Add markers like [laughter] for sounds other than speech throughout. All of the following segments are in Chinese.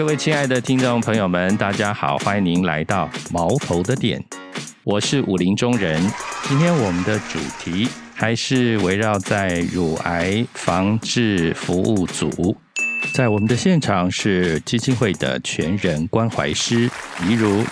各位亲爱的听众朋友们，大家好，欢迎您来到毛头的点，我是武林中人。今天我们的主题还是围绕在乳癌防治服务组，在我们的现场是基金会的全人关怀师怡如。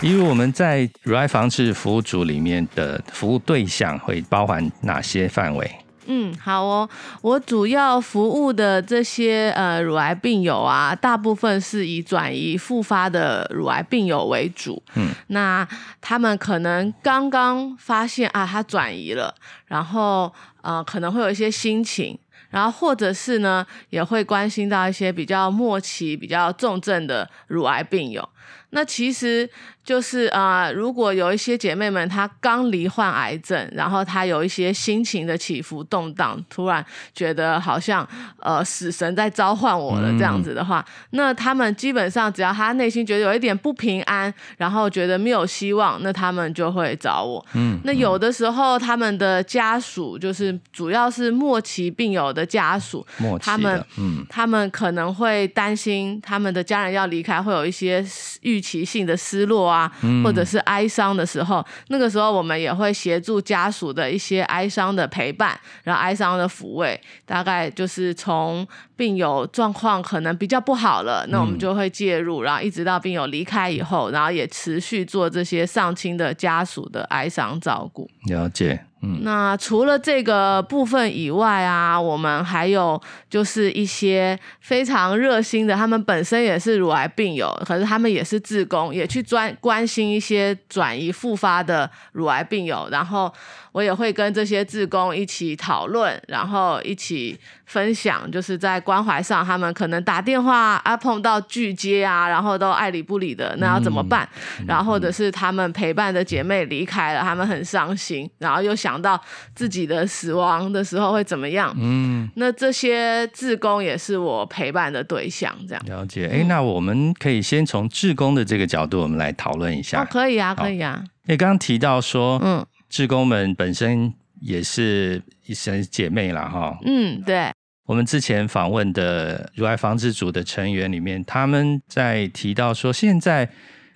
例如我们在乳癌防治服务组里面的服务对象会包含哪些范围？嗯，好哦。我主要服务的这些呃乳癌病友啊，大部分是以转移复发的乳癌病友为主。嗯，那他们可能刚刚发现啊，他转移了，然后呃可能会有一些心情，然后或者是呢也会关心到一些比较末期、比较重症的乳癌病友。那其实。就是啊，如果有一些姐妹们她刚罹患癌症，然后她有一些心情的起伏动荡，突然觉得好像呃死神在召唤我了这样子的话，那她们基本上只要她内心觉得有一点不平安，然后觉得没有希望，那她们就会找我。嗯，那有的时候他们的家属就是主要是末期病友的家属，他们嗯，他们可能会担心他们的家人要离开，会有一些预期性的失落。啊，或者是哀伤的时候，那个时候我们也会协助家属的一些哀伤的陪伴，然后哀伤的抚慰，大概就是从病友状况可能比较不好了，那我们就会介入，然后一直到病友离开以后，然后也持续做这些丧亲的家属的哀伤照顾。了解。嗯那除了这个部分以外啊，我们还有就是一些非常热心的，他们本身也是乳癌病友，可是他们也是自工，也去专关心一些转移复发的乳癌病友，然后。我也会跟这些志工一起讨论，然后一起分享，就是在关怀上，他们可能打电话啊碰到拒接啊，然后都爱理不理的，那要怎么办？然后或者是他们陪伴的姐妹离开了，他们很伤心，然后又想到自己的死亡的时候会怎么样？嗯，那这些志工也是我陪伴的对象，这样了解。哎，那我们可以先从志工的这个角度，我们来讨论一下。哦，可以啊，可以啊。你刚刚提到说，嗯。志工们本身也是一生姐妹了哈。嗯，对。我们之前访问的乳癌防治组的成员里面，他们在提到说，现在。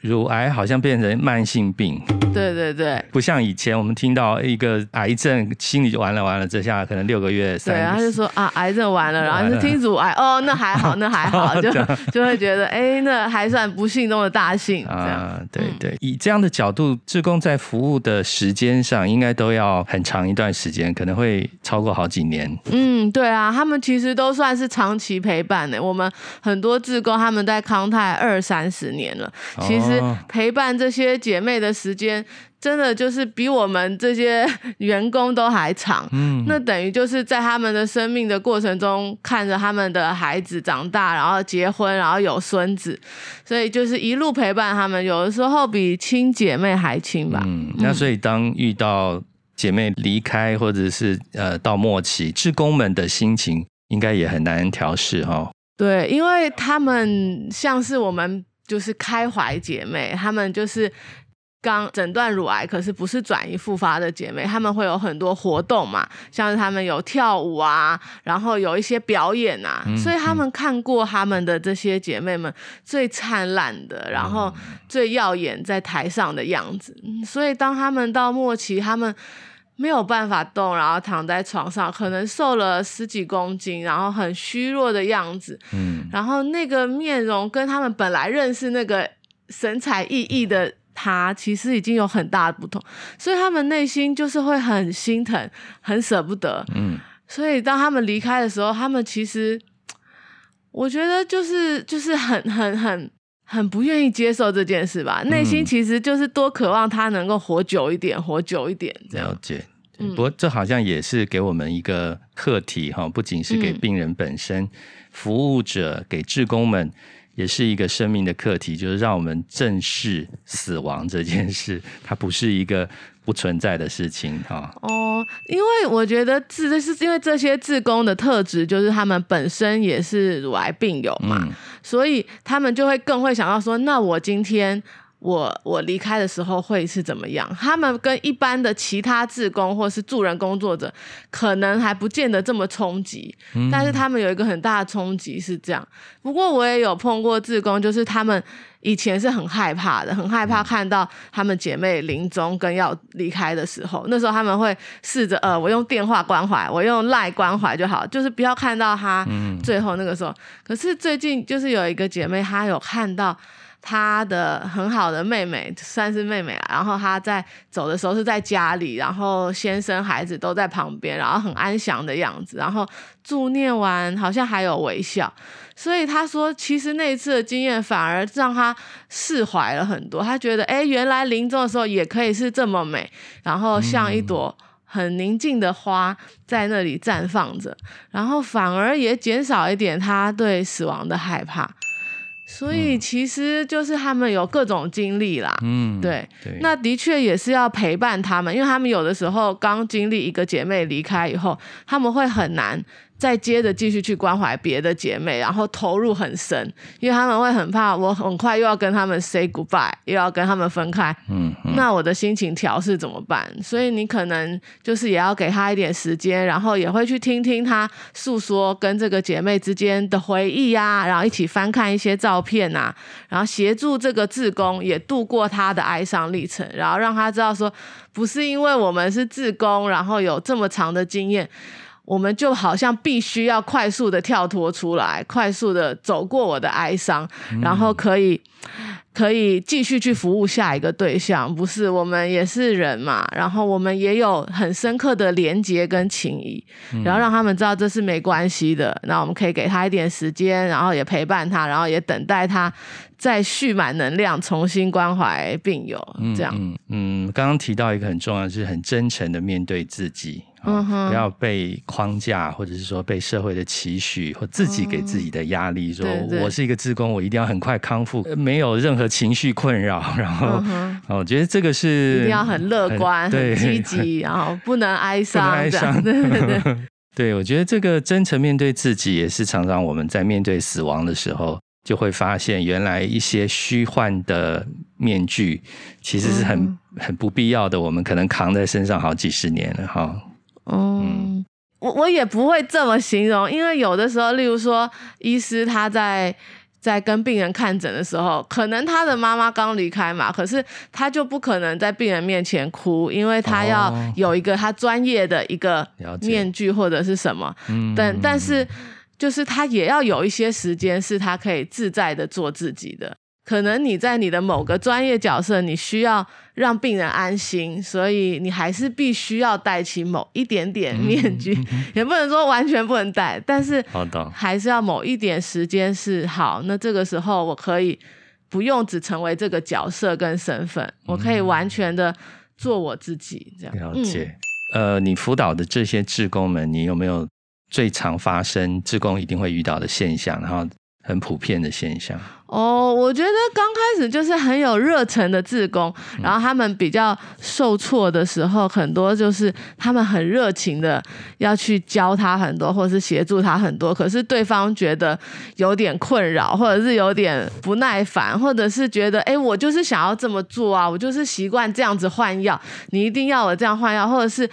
乳癌好像变成慢性病，对对对，不像以前我们听到一个癌症，心里就完了完了，这下可能六个月。对，他就说啊，癌症完了，然后就听乳癌，哦，那还好，那还好，[laughs] 就就会觉得，哎，那还算不幸中的大幸。啊，对对，以这样的角度，志工在服务的时间上，应该都要很长一段时间，可能会超过好几年。嗯，对啊，他们其实都算是长期陪伴的。我们很多志工他们在康泰二三十年了，其实。陪伴这些姐妹的时间，真的就是比我们这些员工都还长。嗯，那等于就是在他们的生命的过程中，看着他们的孩子长大，然后结婚，然后有孙子，所以就是一路陪伴他们。有的时候比亲姐妹还亲吧。嗯，那所以当遇到姐妹离开，或者是呃到末期，职工们的心情应该也很难调试哈。对，因为他们像是我们。就是开怀姐妹，他们就是刚诊断乳癌，可是不是转移复发的姐妹，她们会有很多活动嘛，像是她们有跳舞啊，然后有一些表演啊，所以她们看过她们的这些姐妹们最灿烂的，然后最耀眼在台上的样子，所以当她们到末期，她们。没有办法动，然后躺在床上，可能瘦了十几公斤，然后很虚弱的样子。嗯，然后那个面容跟他们本来认识那个神采奕奕的他，其实已经有很大的不同，所以他们内心就是会很心疼，很舍不得。嗯，所以当他们离开的时候，他们其实，我觉得就是就是很很很很不愿意接受这件事吧，内心其实就是多渴望他能够活久一点，活久一点这样。了解。不过这好像也是给我们一个课题哈，不仅是给病人本身，服务者给志工们也是一个生命的课题，就是让我们正视死亡这件事，[laughs] 它不是一个不存在的事情哈。哦，因为我觉得志是因为这些自工的特质，就是他们本身也是乳癌病友嘛，所以他们就会更会想到说，那我今天。我我离开的时候会是怎么样？他们跟一般的其他志工或是助人工作者，可能还不见得这么冲击，但是他们有一个很大的冲击是这样。不过我也有碰过志工，就是他们以前是很害怕的，很害怕看到他们姐妹临终跟要离开的时候，那时候他们会试着呃，我用电话关怀，我用赖关怀就好，就是不要看到他最后那个时候。可是最近就是有一个姐妹，她有看到。他的很好的妹妹算是妹妹啊，然后他在走的时候是在家里，然后先生孩子都在旁边，然后很安详的样子，然后祝念完好像还有微笑，所以他说其实那一次的经验反而让他释怀了很多，他觉得哎，原来临终的时候也可以是这么美，然后像一朵很宁静的花在那里绽放着，然后反而也减少一点他对死亡的害怕。所以其实就是他们有各种经历啦，嗯，对，那的确也是要陪伴他们，因为他们有的时候刚经历一个姐妹离开以后，他们会很难。再接着继续去关怀别的姐妹，然后投入很深，因为他们会很怕我很快又要跟他们 say goodbye，又要跟他们分开。嗯，那我的心情调试怎么办？所以你可能就是也要给他一点时间，然后也会去听听他诉说跟这个姐妹之间的回忆呀，然后一起翻看一些照片呐，然后协助这个志工也度过他的哀伤历程，然后让他知道说，不是因为我们是志工，然后有这么长的经验。我们就好像必须要快速的跳脱出来，快速的走过我的哀伤，然后可以可以继续去服务下一个对象。不是，我们也是人嘛，然后我们也有很深刻的连结跟情谊，然后让他们知道这是没关系的。那我们可以给他一点时间，然后也陪伴他，然后也等待他再蓄满能量，重新关怀病友。这样，嗯，刚刚提到一个很重要，就是很真诚的面对自己。嗯哼，不要被框架，或者是说被社会的期许或自己给自己的压力，说我是一个职工，我一定要很快康复，没有任何情绪困扰。[laughs] 然后，我觉得这个是一定要很乐观、很 [laughs] 积极，然后不能哀伤。哀伤，对对对。[laughs] 对，我觉得这个真诚面对自己，也是常常我们在面对死亡的时候，就会发现原来一些虚幻的面具，其实是很很不必要的。我们可能扛在身上好几十年了，哈。嗯，我我也不会这么形容，因为有的时候，例如说，医师他在在跟病人看诊的时候，可能他的妈妈刚离开嘛，可是他就不可能在病人面前哭，因为他要有一个他专业的一个面具或者是什么，但但是就是他也要有一些时间是他可以自在的做自己的。可能你在你的某个专业角色，你需要让病人安心，所以你还是必须要戴起某一点点面具，[laughs] 也不能说完全不能戴，但是还是要某一点时间是好。那这个时候我可以不用只成为这个角色跟身份，我可以完全的做我自己。这样了解。呃，你辅导的这些志工们，你有没有最常发生志工一定会遇到的现象？然后。很普遍的现象哦，我觉得刚开始就是很有热忱的志工，然后他们比较受挫的时候，很多就是他们很热情的要去教他很多，或者是协助他很多，可是对方觉得有点困扰，或者是有点不耐烦，或者是觉得哎，我就是想要这么做啊，我就是习惯这样子换药，你一定要我这样换药，或者是。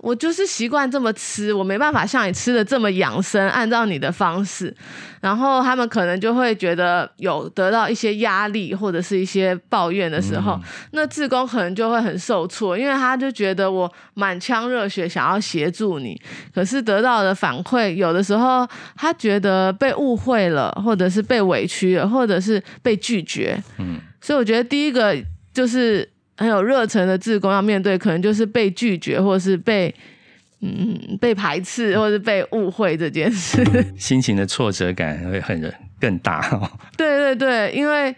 我就是习惯这么吃，我没办法像你吃的这么养生，按照你的方式。然后他们可能就会觉得有得到一些压力或者是一些抱怨的时候，那志工可能就会很受挫，因为他就觉得我满腔热血想要协助你，可是得到的反馈有的时候他觉得被误会了，或者是被委屈了，或者是被拒绝。嗯，所以我觉得第一个就是。很有热忱的志工要面对，可能就是被拒绝，或者是被嗯被排斥，或者是被误会这件事，[laughs] 心情的挫折感会很更大。[laughs] 对对对，因为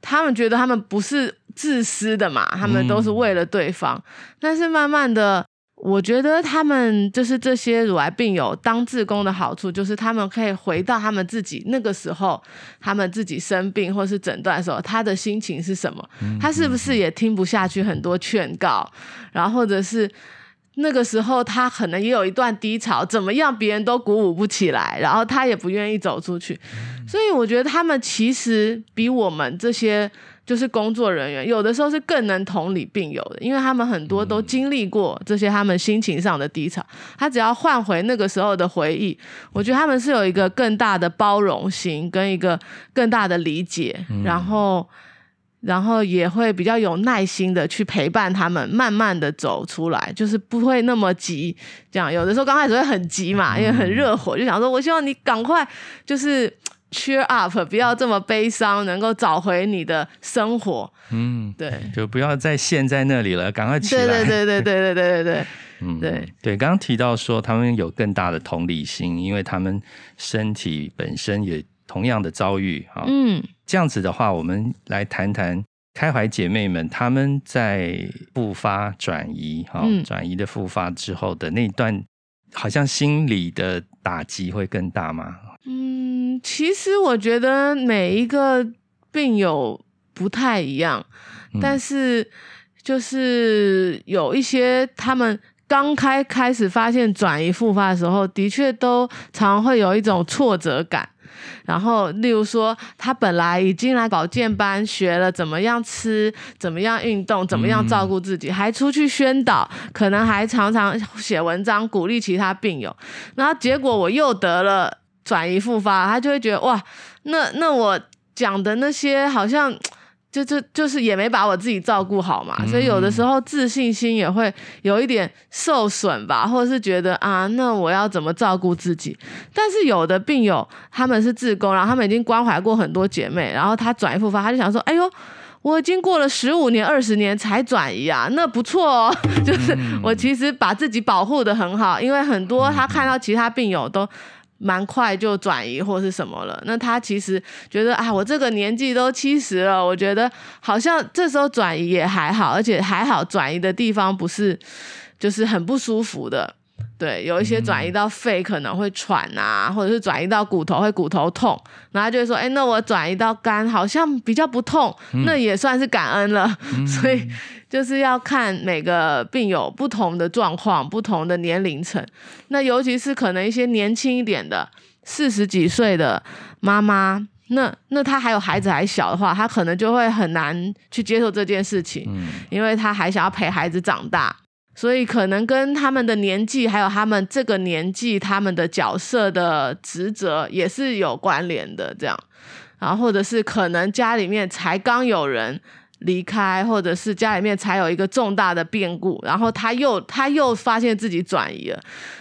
他们觉得他们不是自私的嘛，他们都是为了对方，但是慢慢的。我觉得他们就是这些乳癌病友当志工的好处，就是他们可以回到他们自己那个时候，他们自己生病或是诊断的时候，他的心情是什么？他是不是也听不下去很多劝告，然后或者是那个时候他可能也有一段低潮，怎么样别人都鼓舞不起来，然后他也不愿意走出去，所以我觉得他们其实比我们这些就是工作人员有的时候是更能同理病友的，因为他们很多都经历过这些他们心情上的低潮，他只要换回那个时候的回忆，我觉得他们是有一个更大的包容心跟一个更大的理解，然后。然后也会比较有耐心的去陪伴他们，慢慢的走出来，就是不会那么急。这样有的时候刚开始会很急嘛，因为很热火，就想说我希望你赶快就是 cheer up，不要这么悲伤，能够找回你的生活。嗯，对，就不要再陷在那里了，赶快起来。对对对对对对对对对，[laughs] 嗯，对对。刚刚提到说他们有更大的同理心，因为他们身体本身也同样的遭遇啊。嗯。这样子的话，我们来谈谈开怀姐妹们，他们在复发转移哈，转移的复发之后的那段，好像心理的打击会更大吗？嗯，其实我觉得每一个病友不太一样，但是就是有一些他们刚开开始发现转移复发的时候，的确都常会有一种挫折感。然后，例如说，他本来已经来保健班学了怎么样吃、怎么样运动、怎么样照顾自己，还出去宣导，可能还常常写文章鼓励其他病友。然后结果我又得了转移复发，他就会觉得哇，那那我讲的那些好像。就就就是也没把我自己照顾好嘛，所以有的时候自信心也会有一点受损吧，或者是觉得啊，那我要怎么照顾自己？但是有的病友他们是自宫，然后他们已经关怀过很多姐妹，然后他转移复发，他就想说，哎呦，我已经过了十五年、二十年才转移啊，那不错哦，[laughs] 就是我其实把自己保护的很好，因为很多他看到其他病友都。蛮快就转移或是什么了，那他其实觉得啊，我这个年纪都七十了，我觉得好像这时候转移也还好，而且还好转移的地方不是就是很不舒服的。对，有一些转移到肺可能会喘啊，或者是转移到骨头会骨头痛，然后就会说，哎，那我转移到肝好像比较不痛，那也算是感恩了。[laughs] 所以就是要看每个病友不同的状况、不同的年龄层，那尤其是可能一些年轻一点的四十几岁的妈妈，那那她还有孩子还小的话，她可能就会很难去接受这件事情，因为她还想要陪孩子长大。所以可能跟他们的年纪，还有他们这个年纪他们的角色的职责也是有关联的。这样，然后或者是可能家里面才刚有人离开，或者是家里面才有一个重大的变故，然后他又他又发现自己转移了，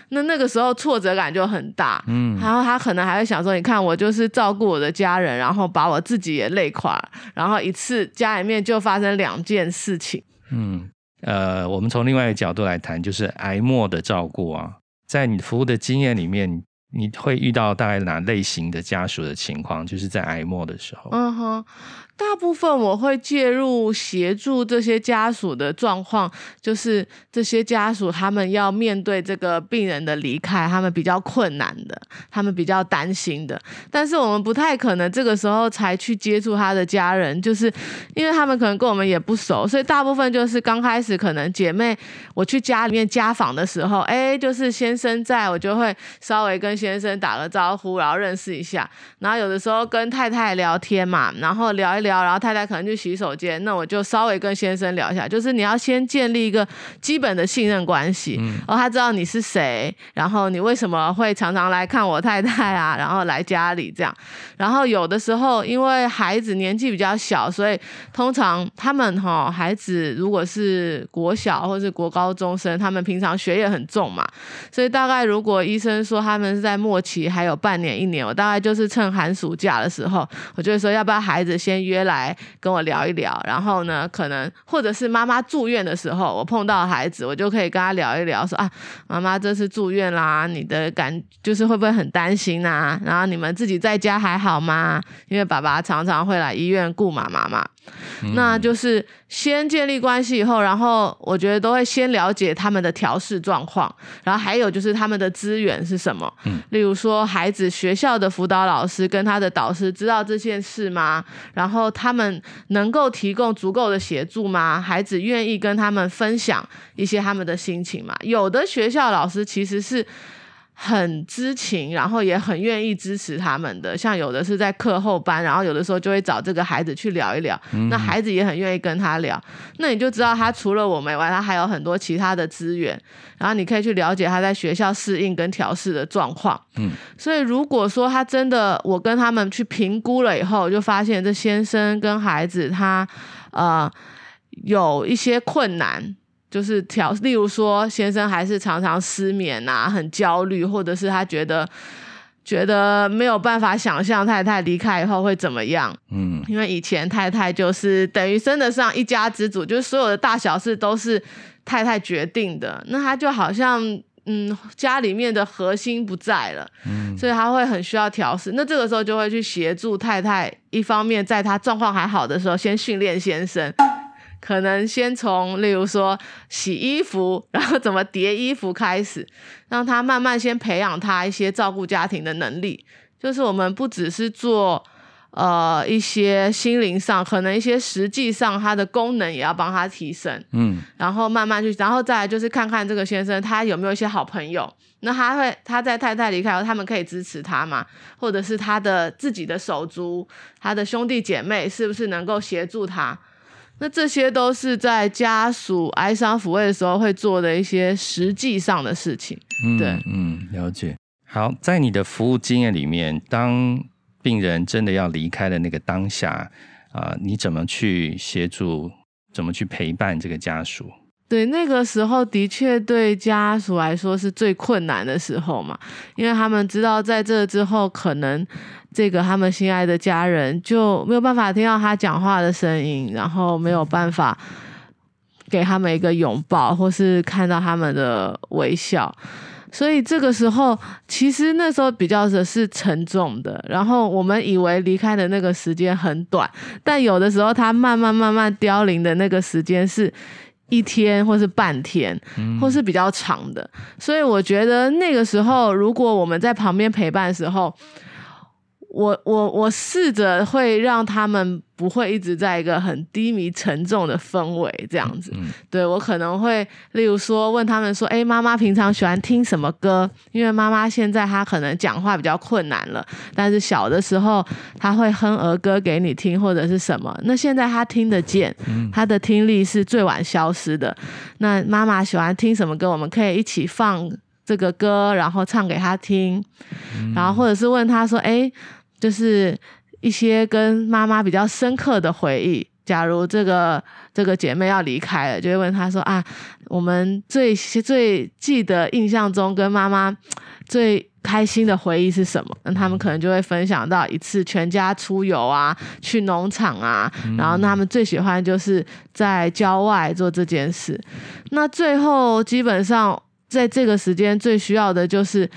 那那个时候挫折感就很大。嗯，然后他可能还会想说：“你看，我就是照顾我的家人，然后把我自己也累垮，然后一次家里面就发生两件事情。”嗯。呃，我们从另外一个角度来谈，就是癌末的照顾啊，在你服务的经验里面，你会遇到大概哪类型的家属的情况？就是在癌末的时候。嗯哼。大部分我会介入协助这些家属的状况，就是这些家属他们要面对这个病人的离开，他们比较困难的，他们比较担心的。但是我们不太可能这个时候才去接触他的家人，就是因为他们可能跟我们也不熟，所以大部分就是刚开始可能姐妹我去家里面家访的时候，哎，就是先生在我就会稍微跟先生打个招呼，然后认识一下，然后有的时候跟太太聊天嘛，然后聊一聊。聊，然后太太可能去洗手间，那我就稍微跟先生聊一下，就是你要先建立一个基本的信任关系，然后他知道你是谁，然后你为什么会常常来看我太太啊，然后来家里这样，然后有的时候因为孩子年纪比较小，所以通常他们哈孩子如果是国小或是国高中生，他们平常学业很重嘛，所以大概如果医生说他们是在末期还有半年一年，我大概就是趁寒暑假的时候，我就会说要不要孩子先约。来跟我聊一聊，然后呢，可能或者是妈妈住院的时候，我碰到孩子，我就可以跟他聊一聊，说啊，妈妈这次住院啦，你的感就是会不会很担心啊？然后你们自己在家还好吗？因为爸爸常常会来医院顾妈妈嘛。那就是先建立关系以后，然后我觉得都会先了解他们的调试状况，然后还有就是他们的资源是什么。嗯，例如说孩子学校的辅导老师跟他的导师知道这件事吗？然后，他们能够提供足够的协助吗？孩子愿意跟他们分享一些他们的心情吗？有的学校老师其实是。很知情，然后也很愿意支持他们的。像有的是在课后班，然后有的时候就会找这个孩子去聊一聊。那孩子也很愿意跟他聊。那你就知道他除了我们以外，他还有很多其他的资源。然后你可以去了解他在学校适应跟调试的状况。嗯，所以如果说他真的，我跟他们去评估了以后，就发现这先生跟孩子他呃有一些困难。就是调，例如说，先生还是常常失眠啊，很焦虑，或者是他觉得觉得没有办法想象太太离开以后会怎么样。嗯，因为以前太太就是等于生得上一家之主，就是所有的大小事都是太太决定的，那他就好像嗯家里面的核心不在了，嗯，所以他会很需要调试。那这个时候就会去协助太太，一方面在他状况还好的时候，先训练先生。可能先从，例如说洗衣服，然后怎么叠衣服开始，让他慢慢先培养他一些照顾家庭的能力。就是我们不只是做呃一些心灵上，可能一些实际上他的功能也要帮他提升。嗯，然后慢慢去，然后再来就是看看这个先生他有没有一些好朋友，那他会他在太太离开后，他们可以支持他嘛？或者是他的自己的手足，他的兄弟姐妹是不是能够协助他？那这些都是在家属哀伤抚慰的时候会做的一些实际上的事情。对，嗯，了解。好，在你的服务经验里面，当病人真的要离开的那个当下，啊，你怎么去协助？怎么去陪伴这个家属？对，那个时候的确对家属来说是最困难的时候嘛，因为他们知道在这之后可能。这个他们心爱的家人就没有办法听到他讲话的声音，然后没有办法给他们一个拥抱，或是看到他们的微笑。所以这个时候，其实那时候比较的是沉重的。然后我们以为离开的那个时间很短，但有的时候他慢慢慢慢凋零的那个时间是一天，或是半天，或是比较长的。所以我觉得那个时候，如果我们在旁边陪伴的时候，我我我试着会让他们不会一直在一个很低迷沉重的氛围这样子，对我可能会例如说问他们说，哎，妈妈平常喜欢听什么歌？因为妈妈现在她可能讲话比较困难了，但是小的时候她会哼儿歌给你听或者是什么。那现在她听得见，她的听力是最晚消失的。那妈妈喜欢听什么歌？我们可以一起放这个歌，然后唱给她听，然后或者是问她说，哎。就是一些跟妈妈比较深刻的回忆。假如这个这个姐妹要离开了，就会问她说：“啊，我们最最记得印象中跟妈妈最开心的回忆是什么？”那他们可能就会分享到一次全家出游啊，去农场啊，然后他们最喜欢就是在郊外做这件事。那最后基本上在这个时间最需要的就是。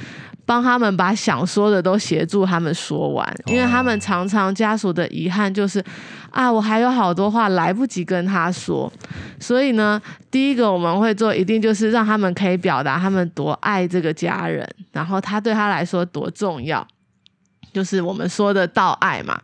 帮他们把想说的都协助他们说完，因为他们常常家属的遗憾就是，啊，我还有好多话来不及跟他说，所以呢，第一个我们会做，一定就是让他们可以表达他们多爱这个家人，然后他对他来说多重要。就是我们说的道爱嘛，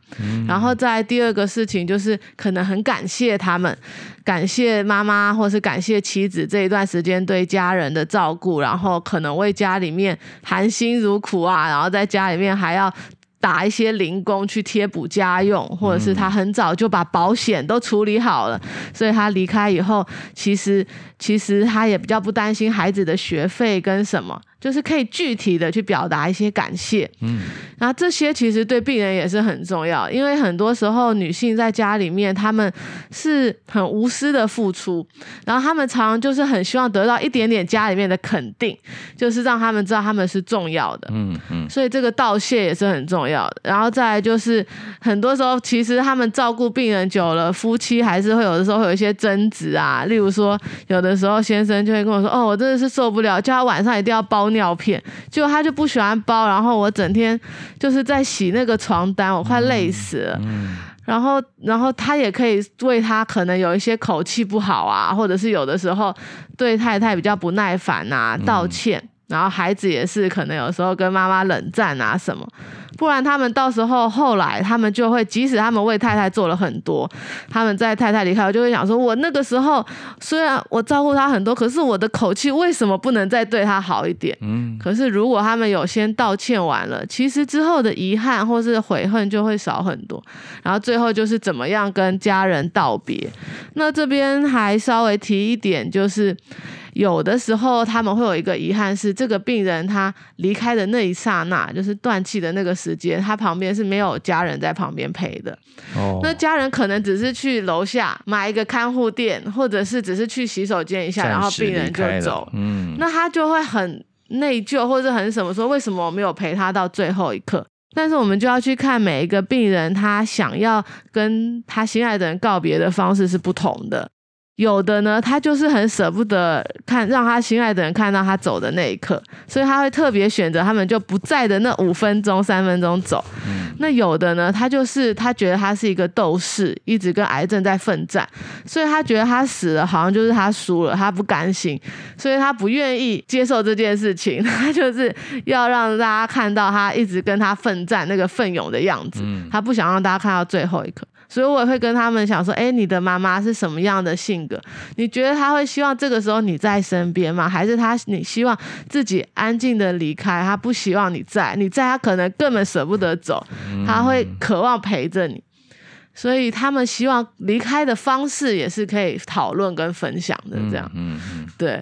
然后再第二个事情就是可能很感谢他们，感谢妈妈或是感谢妻子这一段时间对家人的照顾，然后可能为家里面含辛茹苦啊，然后在家里面还要打一些零工去贴补家用，或者是他很早就把保险都处理好了，所以他离开以后，其实其实他也比较不担心孩子的学费跟什么。就是可以具体的去表达一些感谢，嗯，然后这些其实对病人也是很重要，因为很多时候女性在家里面，她们是很无私的付出，然后她们常常就是很希望得到一点点家里面的肯定，就是让他们知道他们是重要的，嗯嗯，所以这个道谢也是很重要的。然后再来就是很多时候，其实他们照顾病人久了，夫妻还是会有的时候会有一些争执啊，例如说有的时候先生就会跟我说，哦，我真的是受不了，叫他晚上一定要包。尿片，结果他就不喜欢包，然后我整天就是在洗那个床单，我快累死了。然后，然后他也可以为他可能有一些口气不好啊，或者是有的时候对太太比较不耐烦啊道歉。然后孩子也是可能有时候跟妈妈冷战啊什么。不然他们到时候后来他们就会，即使他们为太太做了很多，他们在太太离开，我就会想说，我那个时候虽然我照顾他很多，可是我的口气为什么不能再对他好一点？嗯，可是如果他们有先道歉完了，其实之后的遗憾或是悔恨就会少很多。然后最后就是怎么样跟家人道别。那这边还稍微提一点，就是。有的时候他们会有一个遗憾，是这个病人他离开的那一刹那，就是断气的那个时间，他旁边是没有家人在旁边陪的。哦，那家人可能只是去楼下买一个看护垫，或者是只是去洗手间一下，然后病人就走。嗯，那他就会很内疚，或者很什么说，为什么我没有陪他到最后一刻？但是我们就要去看每一个病人，他想要跟他心爱的人告别的方式是不同的。有的呢，他就是很舍不得看让他心爱的人看到他走的那一刻，所以他会特别选择他们就不在的那五分钟、三分钟走。那有的呢，他就是他觉得他是一个斗士，一直跟癌症在奋战，所以他觉得他死了好像就是他输了，他不甘心，所以他不愿意接受这件事情，[laughs] 他就是要让大家看到他一直跟他奋战那个奋勇的样子，他不想让大家看到最后一刻。所以我也会跟他们想说，哎，你的妈妈是什么样的性格？你觉得他会希望这个时候你在身边吗？还是他你希望自己安静的离开？他不希望你在，你在他可能根本舍不得走，他会渴望陪着你。所以他们希望离开的方式也是可以讨论跟分享的，这样，嗯嗯，对。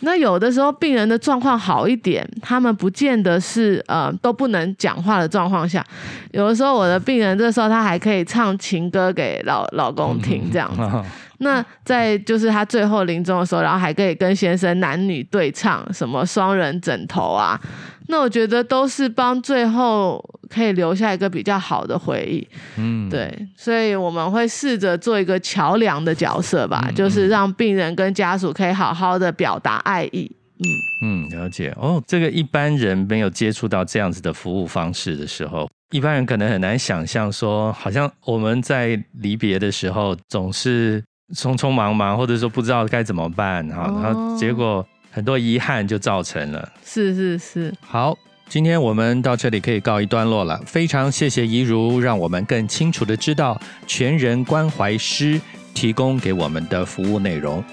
那有的时候病人的状况好一点，他们不见得是呃都不能讲话的状况下，有的时候我的病人这时候他还可以唱情歌给老老公听这样子。[laughs] 那在就是他最后临终的时候，然后还可以跟先生男女对唱什么双人枕头啊。那我觉得都是帮最后可以留下一个比较好的回忆，嗯，对，所以我们会试着做一个桥梁的角色吧，就是让病人跟家属可以好好的表达爱意，嗯。嗯，了解。哦。这个一般人没有接触到这样子的服务方式的时候，一般人可能很难想象说，好像我们在离别的时候总是匆匆忙忙，或者说不知道该怎么办，哈，然后结果。很多遗憾就造成了，是是是。好，今天我们到这里可以告一段落了。非常谢谢怡如，让我们更清楚的知道全人关怀师提供给我们的服务内容。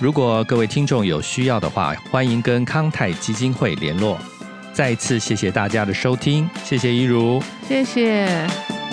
如果各位听众有需要的话，欢迎跟康泰基金会联络。再次谢谢大家的收听，谢谢怡如，谢谢。